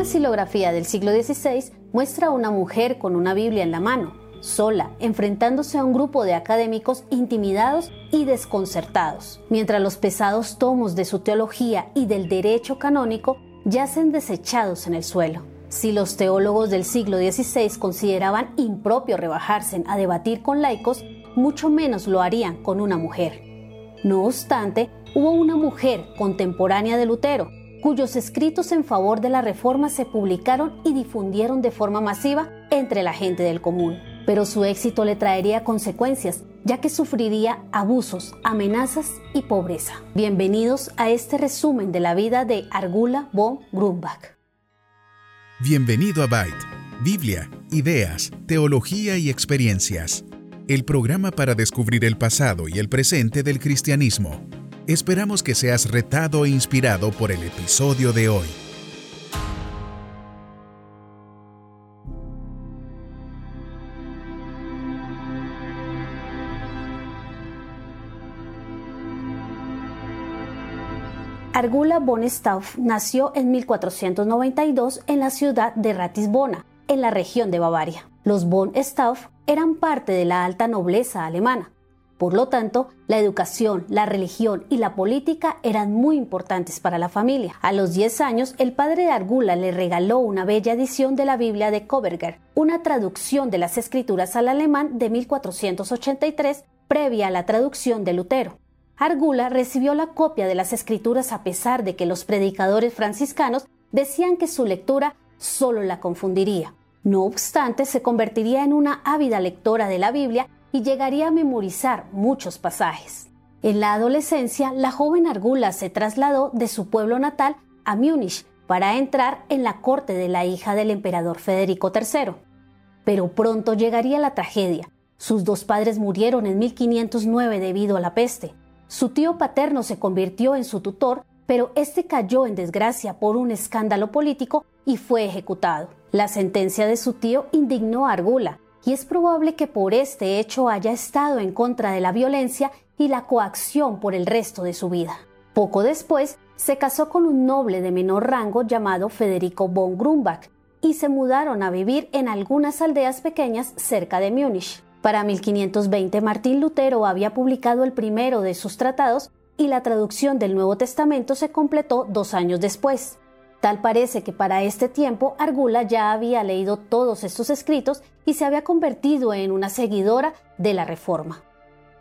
Una silografía del siglo XVI muestra a una mujer con una Biblia en la mano, sola, enfrentándose a un grupo de académicos intimidados y desconcertados, mientras los pesados tomos de su teología y del derecho canónico yacen desechados en el suelo. Si los teólogos del siglo XVI consideraban impropio rebajarse a debatir con laicos, mucho menos lo harían con una mujer. No obstante, hubo una mujer contemporánea de Lutero, cuyos escritos en favor de la reforma se publicaron y difundieron de forma masiva entre la gente del común. Pero su éxito le traería consecuencias, ya que sufriría abusos, amenazas y pobreza. Bienvenidos a este resumen de la vida de Argula von Grumbach. Bienvenido a Byte, Biblia, ideas, teología y experiencias. El programa para descubrir el pasado y el presente del cristianismo. Esperamos que seas retado e inspirado por el episodio de hoy. Argula von Stauff nació en 1492 en la ciudad de Ratisbona, en la región de Bavaria. Los von Stauff eran parte de la alta nobleza alemana. Por lo tanto, la educación, la religión y la política eran muy importantes para la familia. A los 10 años, el padre de Argula le regaló una bella edición de la Biblia de Koberger, una traducción de las escrituras al alemán de 1483, previa a la traducción de Lutero. Argula recibió la copia de las escrituras a pesar de que los predicadores franciscanos decían que su lectura solo la confundiría. No obstante, se convertiría en una ávida lectora de la Biblia y llegaría a memorizar muchos pasajes. En la adolescencia, la joven Argula se trasladó de su pueblo natal a Múnich para entrar en la corte de la hija del emperador Federico III. Pero pronto llegaría la tragedia. Sus dos padres murieron en 1509 debido a la peste. Su tío paterno se convirtió en su tutor, pero este cayó en desgracia por un escándalo político y fue ejecutado. La sentencia de su tío indignó a Argula, y es probable que por este hecho haya estado en contra de la violencia y la coacción por el resto de su vida. Poco después, se casó con un noble de menor rango llamado Federico von Grumbach y se mudaron a vivir en algunas aldeas pequeñas cerca de Múnich. Para 1520 Martín Lutero había publicado el primero de sus tratados y la traducción del Nuevo Testamento se completó dos años después. Tal parece que para este tiempo Argula ya había leído todos estos escritos y se había convertido en una seguidora de la Reforma.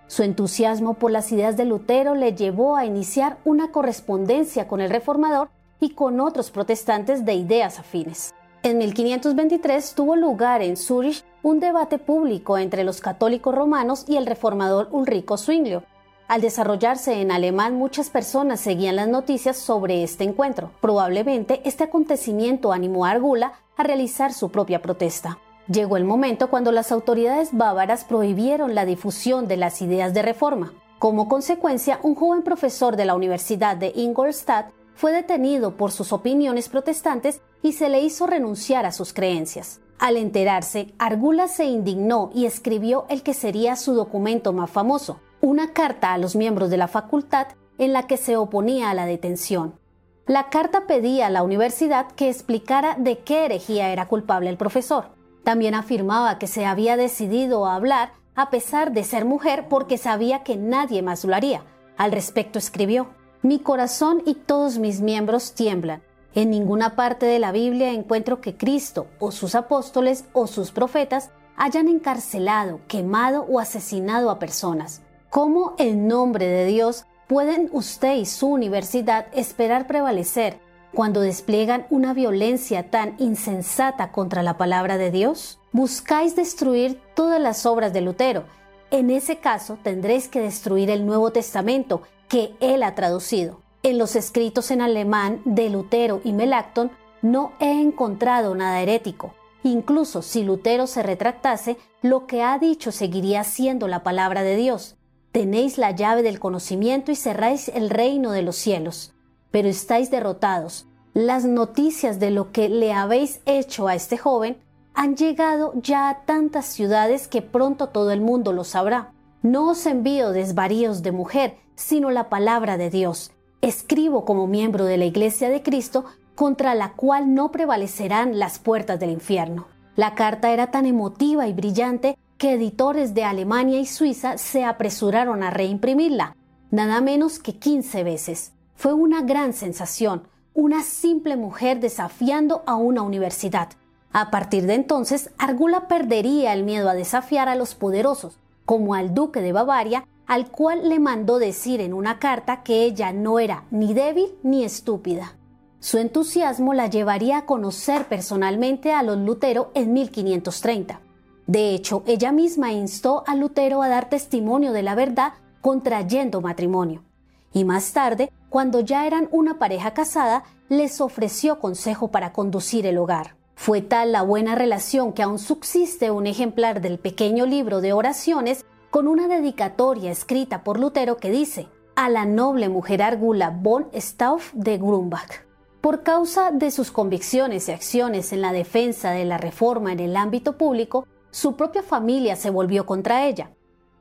Su entusiasmo por las ideas de Lutero le llevó a iniciar una correspondencia con el reformador y con otros protestantes de ideas afines. En 1523 tuvo lugar en Zurich un debate público entre los católicos romanos y el reformador Ulrico Zwinglio. Al desarrollarse en alemán, muchas personas seguían las noticias sobre este encuentro. Probablemente este acontecimiento animó a Argula a realizar su propia protesta. Llegó el momento cuando las autoridades bávaras prohibieron la difusión de las ideas de reforma. Como consecuencia, un joven profesor de la Universidad de Ingolstadt fue detenido por sus opiniones protestantes y se le hizo renunciar a sus creencias. Al enterarse, Argula se indignó y escribió el que sería su documento más famoso, una carta a los miembros de la facultad en la que se oponía a la detención. La carta pedía a la universidad que explicara de qué herejía era culpable el profesor. También afirmaba que se había decidido a hablar a pesar de ser mujer porque sabía que nadie más lo. Al respecto escribió, Mi corazón y todos mis miembros tiemblan en ninguna parte de la Biblia encuentro que Cristo o sus apóstoles o sus profetas hayan encarcelado, quemado o asesinado a personas. ¿Cómo en nombre de Dios pueden usted y su universidad esperar prevalecer cuando despliegan una violencia tan insensata contra la palabra de Dios? Buscáis destruir todas las obras de Lutero. En ese caso tendréis que destruir el Nuevo Testamento que él ha traducido. En los escritos en alemán de Lutero y Melacton no he encontrado nada herético. Incluso si Lutero se retractase, lo que ha dicho seguiría siendo la palabra de Dios. Tenéis la llave del conocimiento y cerráis el reino de los cielos. Pero estáis derrotados. Las noticias de lo que le habéis hecho a este joven han llegado ya a tantas ciudades que pronto todo el mundo lo sabrá. No os envío desvaríos de mujer, sino la palabra de Dios, Escribo como miembro de la Iglesia de Cristo contra la cual no prevalecerán las puertas del infierno. La carta era tan emotiva y brillante que editores de Alemania y Suiza se apresuraron a reimprimirla, nada menos que 15 veces. Fue una gran sensación, una simple mujer desafiando a una universidad. A partir de entonces, Argula perdería el miedo a desafiar a los poderosos, como al duque de Bavaria, al cual le mandó decir en una carta que ella no era ni débil ni estúpida. Su entusiasmo la llevaría a conocer personalmente a los Lutero en 1530. De hecho, ella misma instó a Lutero a dar testimonio de la verdad contrayendo matrimonio. Y más tarde, cuando ya eran una pareja casada, les ofreció consejo para conducir el hogar. Fue tal la buena relación que aún subsiste un ejemplar del pequeño libro de oraciones con una dedicatoria escrita por Lutero que dice a la noble mujer Argula von Stauff de Grumbach. Por causa de sus convicciones y acciones en la defensa de la reforma en el ámbito público, su propia familia se volvió contra ella.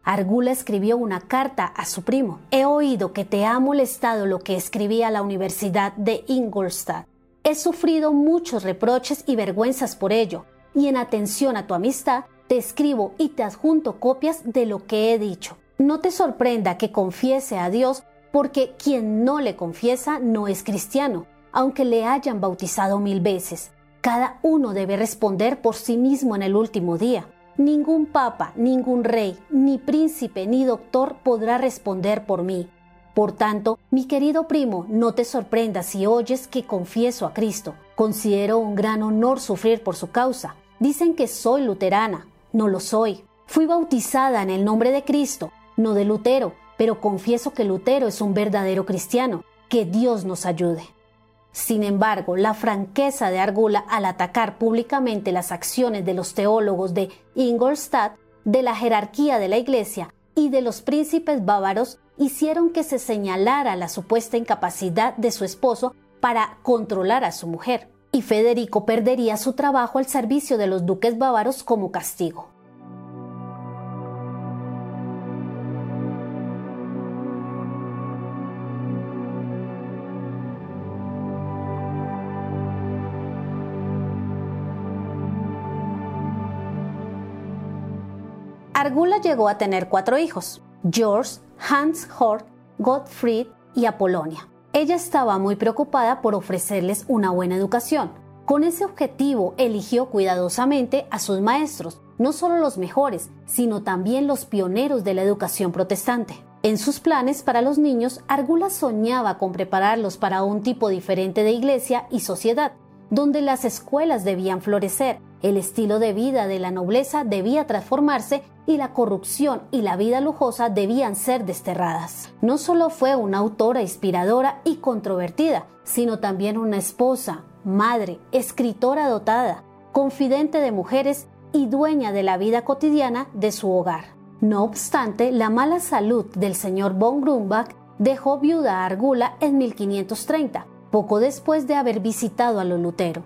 Argula escribió una carta a su primo. He oído que te ha molestado lo que escribí a la Universidad de Ingolstadt. He sufrido muchos reproches y vergüenzas por ello, y en atención a tu amistad, te escribo y te adjunto copias de lo que he dicho. No te sorprenda que confiese a Dios, porque quien no le confiesa no es cristiano, aunque le hayan bautizado mil veces. Cada uno debe responder por sí mismo en el último día. Ningún papa, ningún rey, ni príncipe, ni doctor podrá responder por mí. Por tanto, mi querido primo, no te sorprendas si oyes que confieso a Cristo. Considero un gran honor sufrir por su causa. Dicen que soy luterana. No lo soy. Fui bautizada en el nombre de Cristo, no de Lutero, pero confieso que Lutero es un verdadero cristiano. Que Dios nos ayude. Sin embargo, la franqueza de Argula al atacar públicamente las acciones de los teólogos de Ingolstadt, de la jerarquía de la Iglesia y de los príncipes bávaros hicieron que se señalara la supuesta incapacidad de su esposo para controlar a su mujer, y Federico perdería su trabajo al servicio de los duques bávaros como castigo. Argula llegó a tener cuatro hijos, George, Hans Hort, Gottfried y Apolonia. Ella estaba muy preocupada por ofrecerles una buena educación. Con ese objetivo eligió cuidadosamente a sus maestros, no solo los mejores, sino también los pioneros de la educación protestante. En sus planes para los niños, Argula soñaba con prepararlos para un tipo diferente de iglesia y sociedad, donde las escuelas debían florecer, el estilo de vida de la nobleza debía transformarse y la corrupción y la vida lujosa debían ser desterradas. No solo fue una autora inspiradora y controvertida, sino también una esposa, madre, escritora dotada, confidente de mujeres y dueña de la vida cotidiana de su hogar. No obstante, la mala salud del señor von Grumbach dejó viuda a Argula en 1530, poco después de haber visitado a lo Lutero.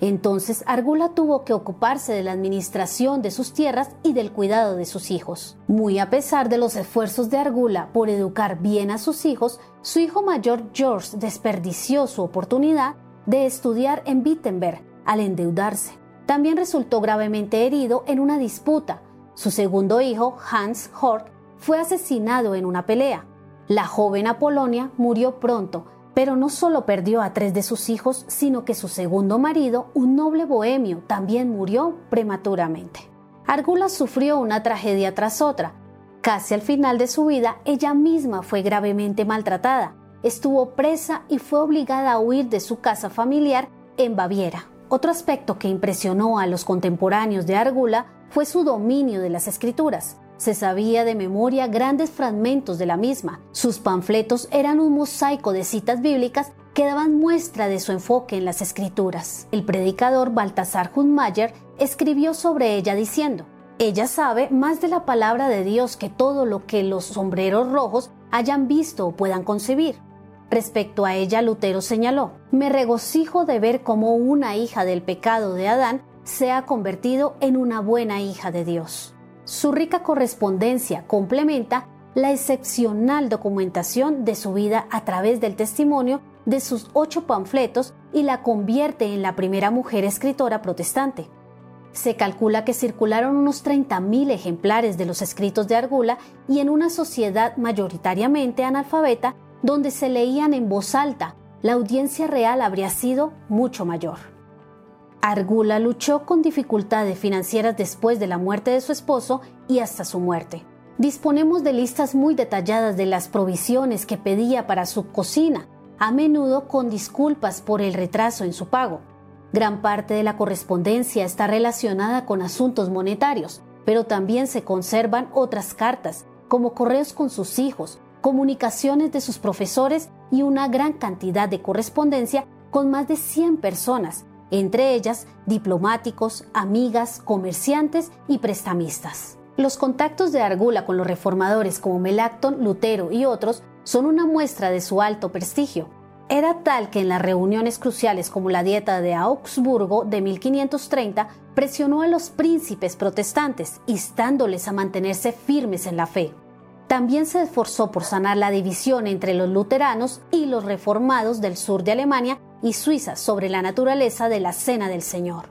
Entonces Argula tuvo que ocuparse de la administración de sus tierras y del cuidado de sus hijos. Muy a pesar de los esfuerzos de Argula por educar bien a sus hijos, su hijo mayor George desperdició su oportunidad de estudiar en Wittenberg al endeudarse. También resultó gravemente herido en una disputa. Su segundo hijo, Hans Hort, fue asesinado en una pelea. La joven Apolonia murió pronto, pero no solo perdió a tres de sus hijos, sino que su segundo marido, un noble bohemio, también murió prematuramente. Argula sufrió una tragedia tras otra. Casi al final de su vida, ella misma fue gravemente maltratada. Estuvo presa y fue obligada a huir de su casa familiar en Baviera. Otro aspecto que impresionó a los contemporáneos de Argula fue su dominio de las escrituras. Se sabía de memoria grandes fragmentos de la misma. Sus panfletos eran un mosaico de citas bíblicas que daban muestra de su enfoque en las escrituras. El predicador Baltasar Hunmayer escribió sobre ella diciendo, ella sabe más de la palabra de Dios que todo lo que los sombreros rojos hayan visto o puedan concebir. Respecto a ella, Lutero señaló, me regocijo de ver cómo una hija del pecado de Adán se ha convertido en una buena hija de Dios. Su rica correspondencia complementa la excepcional documentación de su vida a través del testimonio de sus ocho panfletos y la convierte en la primera mujer escritora protestante. Se calcula que circularon unos 30.000 ejemplares de los escritos de Argula y en una sociedad mayoritariamente analfabeta donde se leían en voz alta, la audiencia real habría sido mucho mayor. Argula luchó con dificultades financieras después de la muerte de su esposo y hasta su muerte. Disponemos de listas muy detalladas de las provisiones que pedía para su cocina, a menudo con disculpas por el retraso en su pago. Gran parte de la correspondencia está relacionada con asuntos monetarios, pero también se conservan otras cartas, como correos con sus hijos, comunicaciones de sus profesores y una gran cantidad de correspondencia con más de 100 personas, entre ellas diplomáticos, amigas, comerciantes y prestamistas. Los contactos de Argula con los reformadores como Melacton, Lutero y otros son una muestra de su alto prestigio. Era tal que en las reuniones cruciales como la Dieta de Augsburgo de 1530 presionó a los príncipes protestantes, instándoles a mantenerse firmes en la fe. También se esforzó por sanar la división entre los luteranos y los reformados del sur de Alemania y Suiza sobre la naturaleza de la Cena del Señor.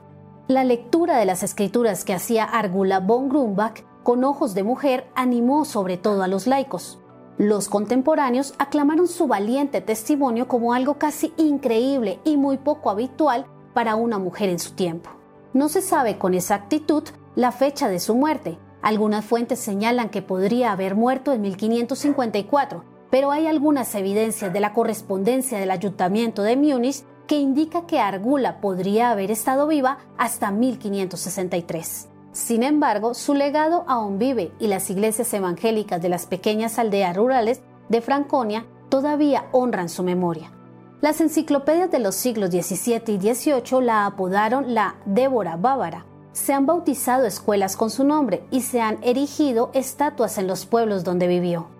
La lectura de las escrituras que hacía Argula von Grumbach con ojos de mujer animó sobre todo a los laicos. Los contemporáneos aclamaron su valiente testimonio como algo casi increíble y muy poco habitual para una mujer en su tiempo. No se sabe con exactitud la fecha de su muerte. Algunas fuentes señalan que podría haber muerto en 1554, pero hay algunas evidencias de la correspondencia del ayuntamiento de Múnich que indica que Argula podría haber estado viva hasta 1563. Sin embargo, su legado aún vive y las iglesias evangélicas de las pequeñas aldeas rurales de Franconia todavía honran su memoria. Las enciclopedias de los siglos XVII y XVIII la apodaron la Débora Bávara. Se han bautizado escuelas con su nombre y se han erigido estatuas en los pueblos donde vivió.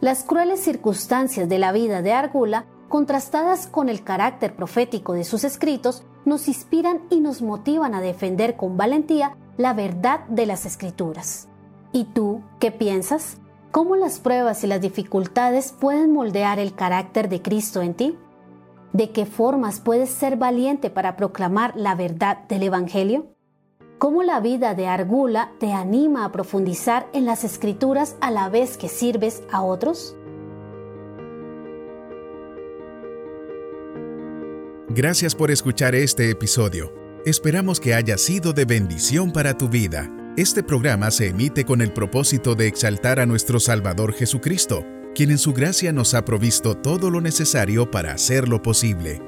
Las crueles circunstancias de la vida de Argula, contrastadas con el carácter profético de sus escritos, nos inspiran y nos motivan a defender con valentía la verdad de las escrituras. ¿Y tú qué piensas? ¿Cómo las pruebas y las dificultades pueden moldear el carácter de Cristo en ti? ¿De qué formas puedes ser valiente para proclamar la verdad del Evangelio? ¿Cómo la vida de Argula te anima a profundizar en las escrituras a la vez que sirves a otros? Gracias por escuchar este episodio. Esperamos que haya sido de bendición para tu vida. Este programa se emite con el propósito de exaltar a nuestro Salvador Jesucristo, quien en su gracia nos ha provisto todo lo necesario para hacerlo posible.